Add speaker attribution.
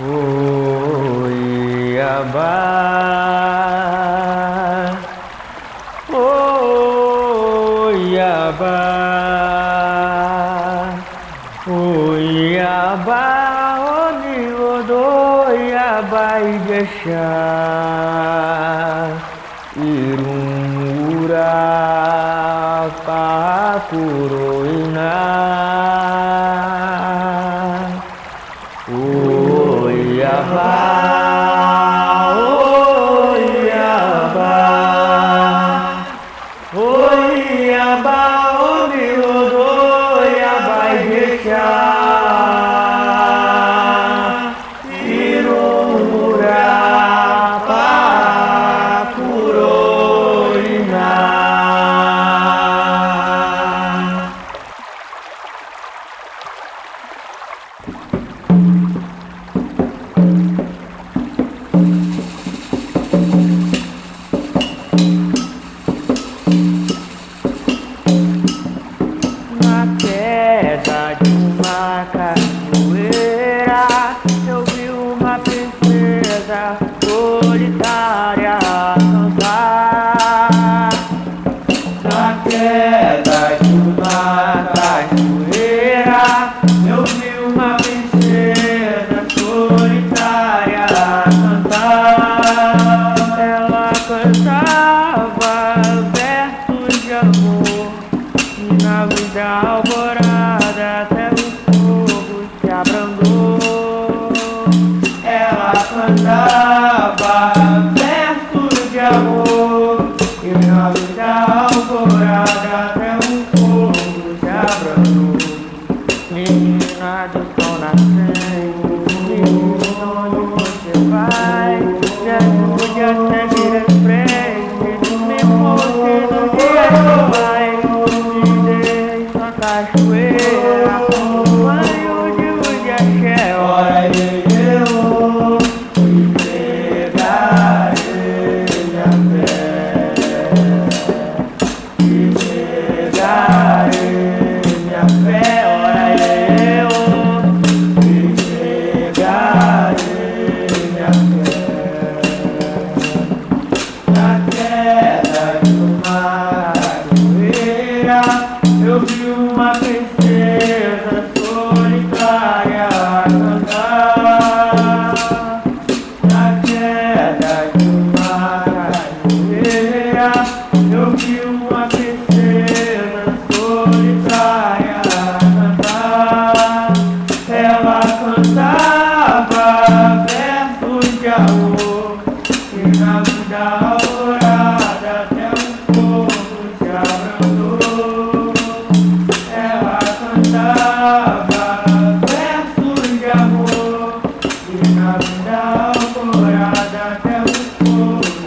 Speaker 1: Oiabá, Oiabá, Oiabá, Oni Odoiabá Ijexá, Ilu. Bye. na luz da alvorada até o fogo se abrandou. Ela cantava versos de amor e na luz da alvorada até o fogo se abrandou. Menina do sol nascendo. uma tristeza. Nanda Purada Temple